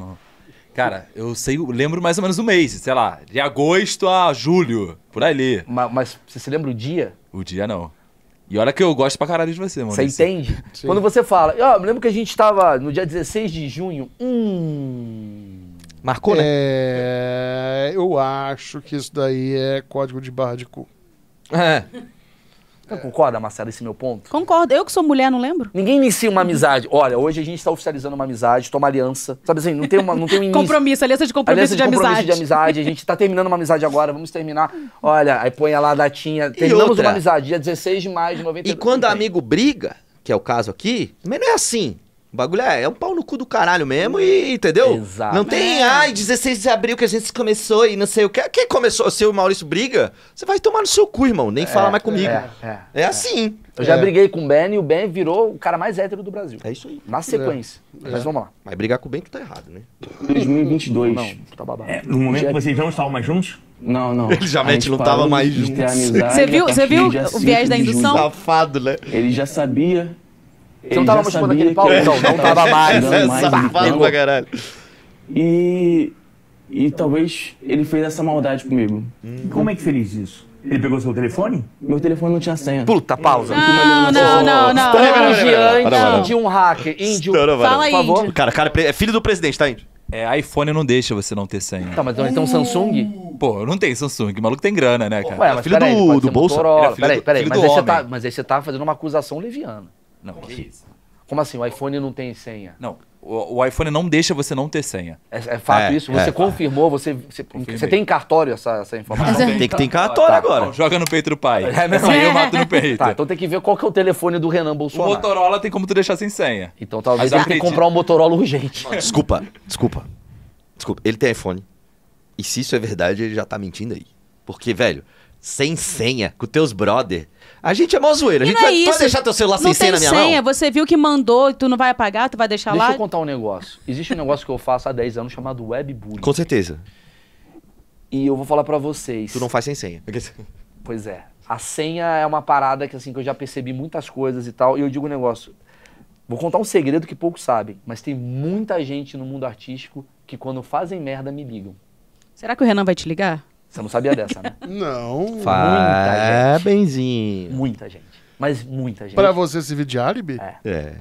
Cara, eu sei, eu lembro mais ou menos do mês, sei lá, de agosto a julho, por ali. Ma- Mas, você se lembra o dia? O dia não. E olha que eu gosto pra caralho de você, mano. Você entende? [laughs] Quando você fala, ó, me lembro que a gente tava no dia 16 de junho. Hum. Marcou, né? É, eu acho que isso daí é código de barra de cu. É. Você concorda, Marcelo, esse meu ponto? Concordo. Eu que sou mulher, não lembro? Ninguém inicia uma amizade. Olha, hoje a gente está oficializando uma amizade, toma aliança. Sabe assim, não tem, uma, não tem um início. Compromisso, aliança de compromisso Aliança de, compromisso amizade. de amizade. A gente tá terminando uma amizade agora, vamos terminar. Olha, aí põe lá a datinha. Terminamos uma amizade, dia 16 de maio de 92. E quando amigo briga, que é o caso aqui, também não é assim. O bagulho é, é um pau no cu do caralho mesmo e, entendeu? Exato. Não tem, ai, 16 de abril que a gente começou e não sei o que. Quem começou? Se o Maurício briga, você vai tomar no seu cu, irmão. Nem fala mais comigo. É, é. É assim. Eu já É. briguei com o Ben e o Ben virou o cara mais hétero do Brasil. É isso aí. Na sequência. Mas vamos lá. Mas brigar com o Bento tá errado, né? 2022. Não, tá babado. É, no momento que vocês não estavam mais juntos? Não, não. Ele já gente não tava mais juntos. Você viu- você partir viu o viés 5 da indução? Safado, né? Ele já sabia. Você não tava chupando aquele pau? Então, não tava [laughs] mais. Mais Safado gritando. pra caralho. E. E talvez ele fez essa maldade comigo. Como é que fez isso? Ele pegou seu telefone? Meu telefone não tinha senha. Puta, pausa. Não, não, não, não. Para. de um hacker. Índio. Fala aí, por favor. Cara, cara, é filho do presidente, tá, Índio? É, iPhone não deixa você não ter senha. Tá, mas então Samsung? Pô, eu não tenho Samsung, o maluco tem grana, né, cara? Ué, mas filho peraí, do- pode do é filho Peraí, peraí, filho mas do aí, você homem. tá, mas aí você tá fazendo uma acusação leviana. Não, que isso? Como assim? O iPhone não tem senha? Não, o, o iPhone não deixa você não ter senha. É, é fato É, isso? Você é. confirmou? Você, você, você tem em cartório essa, essa informação? Tem que ter em cartório Tá, agora. Não, joga no peito do pai. É mesmo? Aí eu mato no peito. Tá, então tem que ver qual que é o telefone do Renan O Bolsonaro. Motorola tem como tu deixar sem senha. Então talvez Mas ele tenha que acredito- comprar um Motorola urgente. Desculpa, desculpa. Desculpa, ele tem iPhone. E se isso é verdade, ele já tá mentindo aí. Porque, velho, sem senha, com teus brother. A gente é mó zoeira. A E gente não é vai, deixar teu celular Não sem senha na minha senha, mão? você viu que mandou e tu não vai apagar, tu vai deixar Deixa lá. eu contar um negócio. Existe um negócio que eu faço há 10 anos chamado webbullying. Com certeza. E eu vou falar pra vocês. Tu não faz sem senha. [laughs] Pois é. A senha é uma parada que assim que eu já percebi muitas coisas e tal. E eu digo um negócio. Vou contar um segredo que poucos sabem, mas tem muita gente no mundo artístico que quando fazem merda me ligam. Será que o Renan vai te ligar? Você não sabia dessa, né? [laughs] Não. Faz benzinho. Muita gente. Mas muita gente. Pra você servir de álibi? É. É.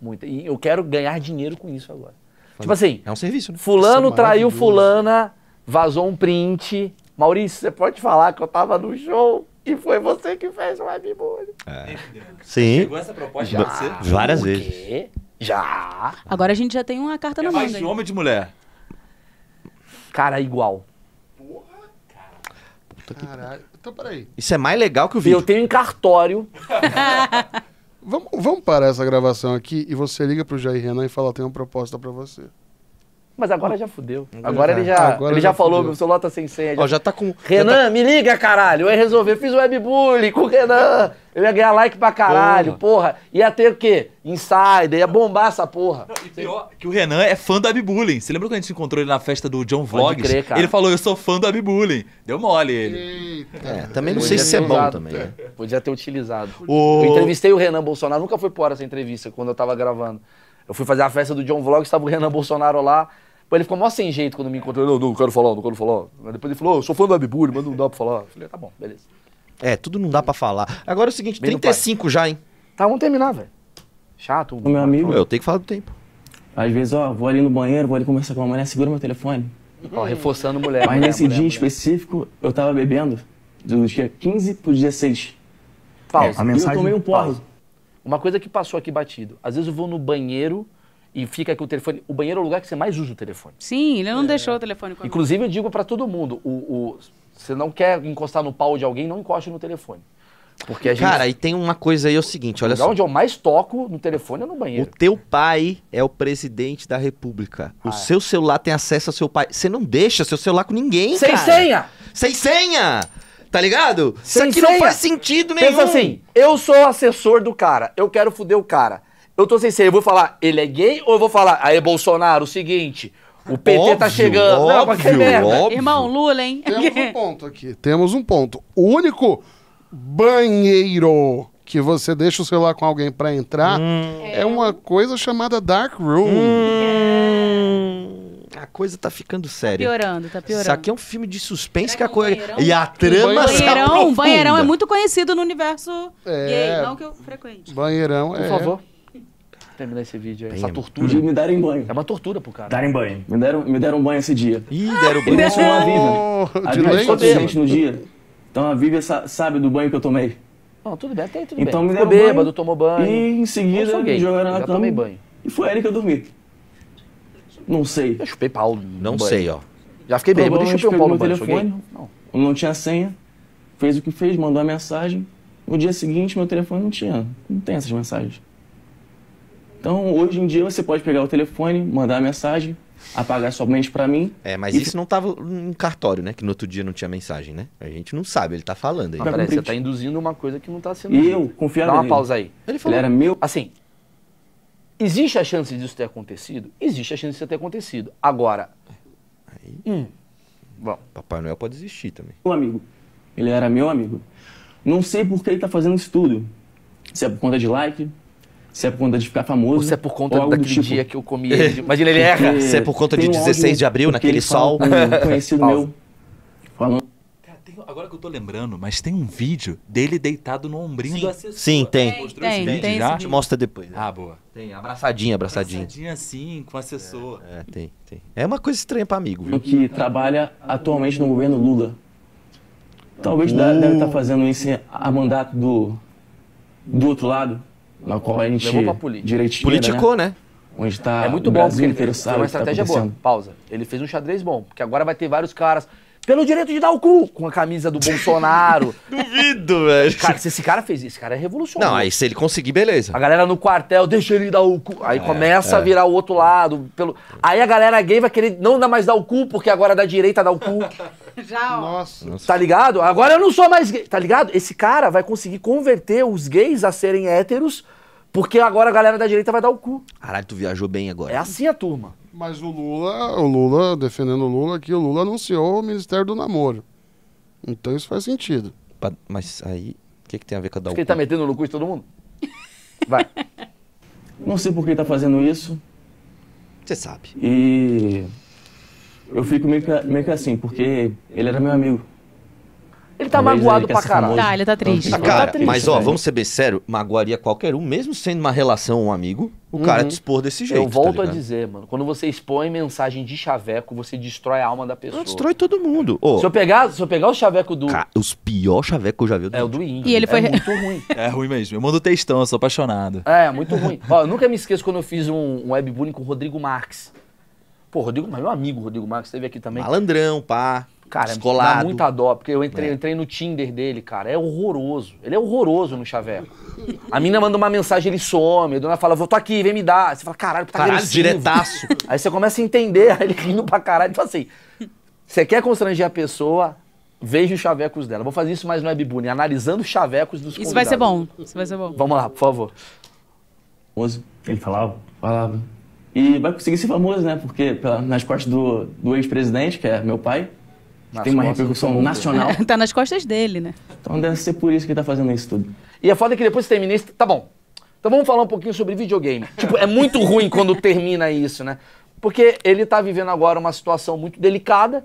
Muita. E eu quero ganhar dinheiro com isso agora. Tipo assim, É um serviço, né? fulano é traiu fulana, vazou um print. Maurício, você pode falar que eu tava no show e foi você que fez o webbullying. Sim. Chegou essa proposta pra você? Várias O vezes. quê? Já. Agora a gente já tem uma carta É na mão. mais de homem ou de mulher? Cara, igual. Caralho. Então, peraí. Isso é mais legal que o E vídeo. eu tenho em cartório. [laughs] Vamos, vamos parar essa gravação aqui e você liga pro Jair Renan e fala: tem uma proposta pra você. Mas agora já fudeu. Agora ele já, Agora ele já já falou, fudeu. meu celular tá sem senha. já- Ó, já tá com. Renan, me liga, caralho. Eu ia resolver. Eu fiz o webbullying com o Renan. Eu ia ganhar like pra caralho, porra. Ia ter o quê? Insider, ia bombar essa porra. E pior, que o Renan é fã do Abibullying. Você lembra quando a gente encontrou ele na festa do John Vlogs? crer, cara. Ele falou, eu sou fã do Abibullying. Deu mole ele. Eita. É, também não Podia sei se é bom também. né? Podia ter utilizado. O- Eu entrevistei o Renan Bolsonaro, nunca foi por hora essa entrevista, quando eu tava gravando. Eu fui fazer a festa do John Vlog, estava o Renan Bolsonaro lá. Pô, ele ficou mó sem jeito quando me encontrou. Não, não quero falar, não quero falar. Mas depois ele falou, "Ô, eu sou fã do Abibully, mas não dá pra falar. Eu falei, tá bom, beleza. É, tudo não dá pra falar. Agora é o seguinte, Bem no 35 já, hein? Tá, vamos terminar, velho. Chato. O meu amigo, Eu tenho que falar do tempo. às vezes, ó, vou ali no banheiro, vou ali conversar com uma mulher, segura meu telefone. Ó, reforçando mulher. Mas mulher, nesse mulher, dia mulher. específico, eu tava bebendo, do dia 15 pro 16. Pausa. A E eu mensagem- tomei um porro. Pausa. Uma coisa que passou aqui batido. Às vezes eu vou no banheiro e fica aqui o telefone. O banheiro é o lugar que você mais usa o telefone. Sim, ele não deixou o telefone comigo. Inclusive, eu digo pra todo mundo: o, o- você não quer encostar no pau de alguém, não encoste no telefone. Porque a gente. Cara, e tem uma coisa aí, é o seguinte, o olha lugar só. onde eu mais toco no telefone é no O banheiro. teu pai é o presidente da república. O Ah, é. seu celular tem acesso ao seu pai. Você não deixa seu celular com ninguém, Sem cara. senha! Sem senha! Tá ligado? Sem Isso aqui não senha. faz sentido nenhum. Pensa assim: eu sou assessor do cara, eu quero foder o cara. Eu tô sem senha, eu vou falar, ele é gay ou eu vou falar, aí Bolsonaro, o seguinte, o PT tá Óbvio, chegando. não, mas que óbvio, merda. óbvio. Irmão, Lula, hein? Temos [laughs] um ponto aqui. Temos um ponto. O único banheiro que você deixa o celular com alguém pra entrar é uma coisa chamada dark room. Hum, a coisa tá ficando séria. Piorando, tá piorando. Isso aqui é um filme de suspense Será que a coisa. banheirão- E a trama se Banheirão, aprofunda. banheirão é muito conhecido no universo É. gay, não que eu frequente. Banheirão Por é. favor. Terminar esse vídeo aí, essa Bem, tortura. De me darem banho. É uma tortura pro cara. Darem banho. Me deram, me deram banho esse dia. Ih, deram E banho. mencionou a Vivian. A Vivian ficou doente no dia. Então a Vivian sa- sabe do banho que eu tomei. Não, tudo bem, até aí tudo Então bem. me Ficou deram banho. bêbado, tomou banho. E em seguida me jogaram na cama. tomei banho. E foi ali que eu dormi. Não sei. Eu chupei pau. no Não banho. sei, ó. Já fiquei bêbado e chupei um pau no banho. Telefone. Não. Não tinha senha. Fez o que fez, mandou a mensagem. No dia seguinte, meu telefone não tinha. Não tem essas mensagens. Então, hoje em dia, você pode pegar o telefone, mandar mensagem, apagar somente pra mim. É, mas E- isso não tava em cartório, né? Que no outro dia não tinha mensagem, né? A gente não sabe, ele tá falando aí. Mas peraí, você tá induzindo uma coisa que não tá sendo. E eu confiava Dá uma nele. pausa aí. Ele Ele falou. era meu. Assim, existe a chance disso ter acontecido? Existe a chance disso ter acontecido. Agora. Hum. Bom, Papai Noel pode existir também. meu amigo. Ele era meu amigo. Não sei por que ele tá fazendo isso tudo. Se é por conta de like, se é por conta de ficar famoso. ou se é por conta daquele tipo. dia que eu comi ele. Imagina, ele erra. Porque Se é por conta de tem um 16 áudio de abril, que naquele sol. Um conhecido meu. Falando. Cara, tem- agora que eu tô lembrando, mas tem um vídeo dele deitado no ombrinho do assessor. Sim, tem. Tem, tem, vídeo tem já? Te mostra depois. Ah, boa. Tem, abraçadinha, abraçadinha. Passadinha assim, com o assessor. É, tem, tem. É uma coisa estranha pra amigo, viu? que trabalha atualmente no governo Lula. Talvez da- deve estar fazendo isso a mandato do, do outro lado, na qual a gente Levou pra política. direitinho, Politicou, né? Onde está É muito bom, Brasil porque ele inteiro fez sabe uma tá estratégia boa. acontecendo. Pausa. Ele fez um xadrez bom, porque agora vai ter vários caras. Pelo direito de dar o cu, com a camisa do Bolsonaro. [laughs] Duvido, velho. cara, se esse cara fez isso, esse cara é revolucionário. Não, aí se ele conseguir, beleza. A galera no quartel, deixa ele dar o cu. É, Aí começa a virar o outro lado. Pelo... Aí a galera gay vai querer não dar mais dar o cu, porque agora da direita dá o cu. [laughs] Já, ó. Nossa. Tá ligado? Agora eu não sou mais gay. Tá ligado? Esse cara vai conseguir converter os gays a serem héteros, porque agora a galera da direita vai dar o cu. Caralho, tu viajou bem agora. É assim a turma. Mas o Lula, o Lula, defendendo o Lula aqui, o Lula anunciou o Ministério do Namoro. Então isso faz sentido. Pa- Mas aí, o que, que tem a ver com a da Porque ele tá metendo no cu de todo mundo. Vai. Não sei por que ele tá fazendo isso Você sabe. e eu fico meio que, meio que assim, porque ele era meu amigo. Ele tá Talvez magoado ele pra caralho. Tá, ele tá triste. Ah, Ele tá cara, triste, mas ó, velho. vamos ser bem sério, magoaria qualquer um, mesmo sendo uma relação um amigo, o cara te expor desse jeito. Eu volto tá a dizer, mano. Quando você expõe mensagem de chaveco, você destrói a alma da pessoa. Não, destrói todo mundo. Ô, Se eu pegar, se eu pegar o chaveco do. cara, os piores chavecos que eu já vi. É o do índio. E ele foi- É muito ruim. [laughs] É ruim mesmo. Eu mando textão, eu sou apaixonado. É, muito ruim. Ó, eu nunca me esqueço quando eu fiz um, um webbullying com o Rodrigo Marques. Pô, Rodrigo, mas meu amigo Rodrigo Marques esteve aqui também. Malandrão, pá. Cara, descolado. dá muita dó, porque eu entrei, É. eu entrei no Tinder dele, cara. É horroroso. Ele é horroroso no chaveco. A mina manda uma mensagem, ele some. A dona fala, vou tô aqui, vem me dar. Você fala, caralho, tá Caralho, agressivo. diretaço. [laughs] Aí você começa a entender, aí ele rindo pra caralho. Então assim, você quer constranger a pessoa, veja os chavecos dela. Vou fazer isso mais no webbullying, analisando os chavecos dos Isso vai ser convidados. bom. Isso vai ser bom. Vamos lá, por favor. Famoso. Ele falava. Falava. E vai conseguir ser famoso, né? Porque pela- nas costas do, do ex-presidente, que é meu pai, tem uma repercussão nacional. [laughs] tá nas costas dele, né? Então deve ser por isso que ele tá fazendo isso tudo. E a foda é que depois que termina isso, tá bom. Então vamos falar um pouquinho sobre videogame. Tipo, é muito ruim quando termina isso, né? Porque ele tá vivendo agora uma situação muito delicada,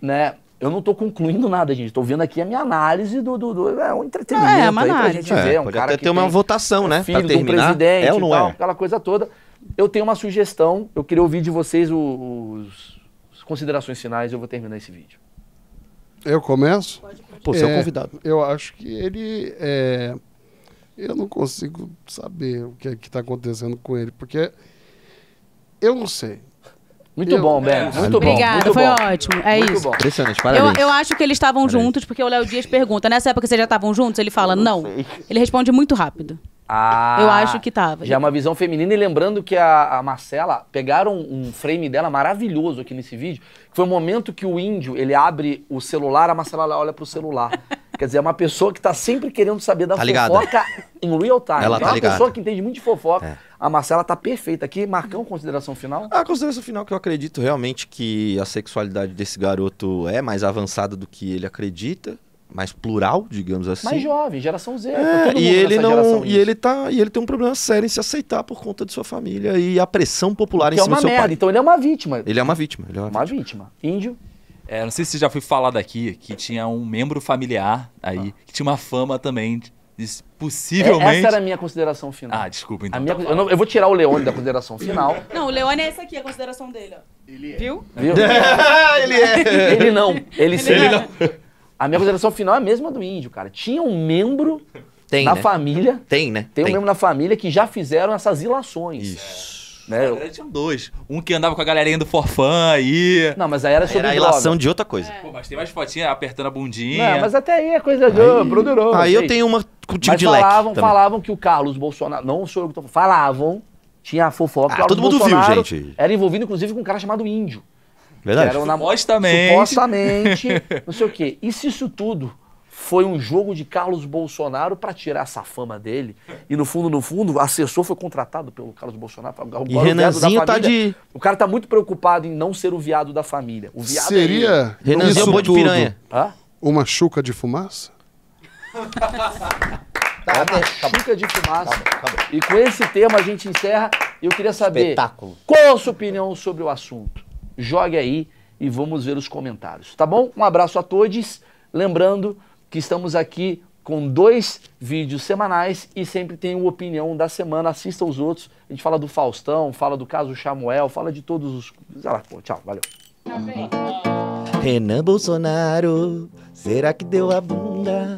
né? Eu não tô concluindo nada, gente. Tô vendo aqui a minha análise do. do, do é um entretenimento É, uma aí pra análise. gente ver. É, um pode cara até que ter uma votação, né? Filho pra do terminar. presidente é ou não tal, é? aquela coisa toda. Eu tenho uma sugestão, eu queria ouvir de vocês os, as considerações finais e eu vou terminar esse vídeo. Eu começo? Pô, você é o É, convidado. Eu acho que ele é. Eu não consigo saber o que é que tá acontecendo com ele, porque eu não sei. Muito Eu- bom, Ben. Muito bom. Obrigada, muito foi bom. ótimo. É Muito isso. bom. Impressionante, Eu, parabéns. eu acho que eles estavam juntos, porque o Léo Dias pergunta, nessa época vocês já estavam juntos? Ele fala, não. Ele responde muito rápido. Ah, Eu acho que tava. Já é uma visão feminina. E lembrando que a, a Marcela, pegaram um frame dela maravilhoso aqui nesse vídeo, que foi o momento que o índio, ele abre o celular, a Marcela olha pro celular. [laughs] Quer dizer, é uma pessoa que tá sempre querendo saber da Tá fofoca em real time. Ela é tá uma ligada. pessoa que entende muito de fofoca. É. A Marcela tá perfeita aqui. Marcão, consideração final? A consideração final que eu acredito realmente que a sexualidade desse garoto é mais avançada do que ele acredita, mais plural, digamos assim. Mais jovem, geração Z. tá É, todo e ele não, e ele tá, e ele tem um problema sério em se aceitar por conta de sua família e a pressão popular que em é cima uma do seu merda. pai. Então ele é uma vítima. Ele é uma vítima, ele é uma, Uma vítima. vítima. Índio. É, não sei se já foi falado aqui que tinha um membro familiar aí que tinha uma fama também de, É, possivelmente. essa era a minha consideração final. Ah, desculpa então. A minha- eu, não- eu vou tirar o Leone da consideração final. [coughs] Não, o Leone é essa aqui, a consideração dele, ó. Viu? Viu? [laughs] ele é. Ele não. Ele sim. Ele não. A minha consideração final é a mesma do índio, cara. Tinha um membro Tem, na né? família. Tem, né? Tem, um membro na família que já fizeram essas ilações. Isso. Na Né? verdade, tinham dois. Um que andava com a galerinha do Forfã aí. Não, mas aí era sobre Era a droga. ilação de outra coisa. Pô, mas tem mais fotinhas apertando a bundinha. Não, mas até aí é coisa de oh, broderão. Aí eu tenho uma com tipo Mas de leque. falavam, também. falavam que o Carlos Bolsonaro. Não sou eu que tô falando. Falavam Tinha a fofoca. Ah, todo mundo viu, Bolsonaro gente. Era envolvido, inclusive, com um cara chamado Índio. Verdade? era o nam- Supostamente. Supostamente, [laughs] não sei o quê. E se isso tudo foi um jogo de Carlos Bolsonaro para tirar essa fama dele? E no fundo, no fundo, o assessor foi contratado pelo Carlos Bolsonaro. E o viado da Renanzinho tá família- de- O cara tá muito preocupado em não ser o viado da família. O viado é. Seria Renanzinho é isso um boi de piranha. Hã? uma chuca de fumaça? [laughs] É uma chuca de fumaça. E com esse tema a gente encerra. E eu queria saber Espetáculo. qual a sua opinião sobre o assunto. Jogue aí e vamos ver os comentários, tá bom? Um abraço a todos. Lembrando que estamos aqui com dois vídeos semanais e sempre tem uma opinião da semana. Assista os outros. A gente fala do Faustão, fala do caso Samuel, fala de todos os. Lá, tchau, valeu. Renan Bolsonaro, será que deu a bunda?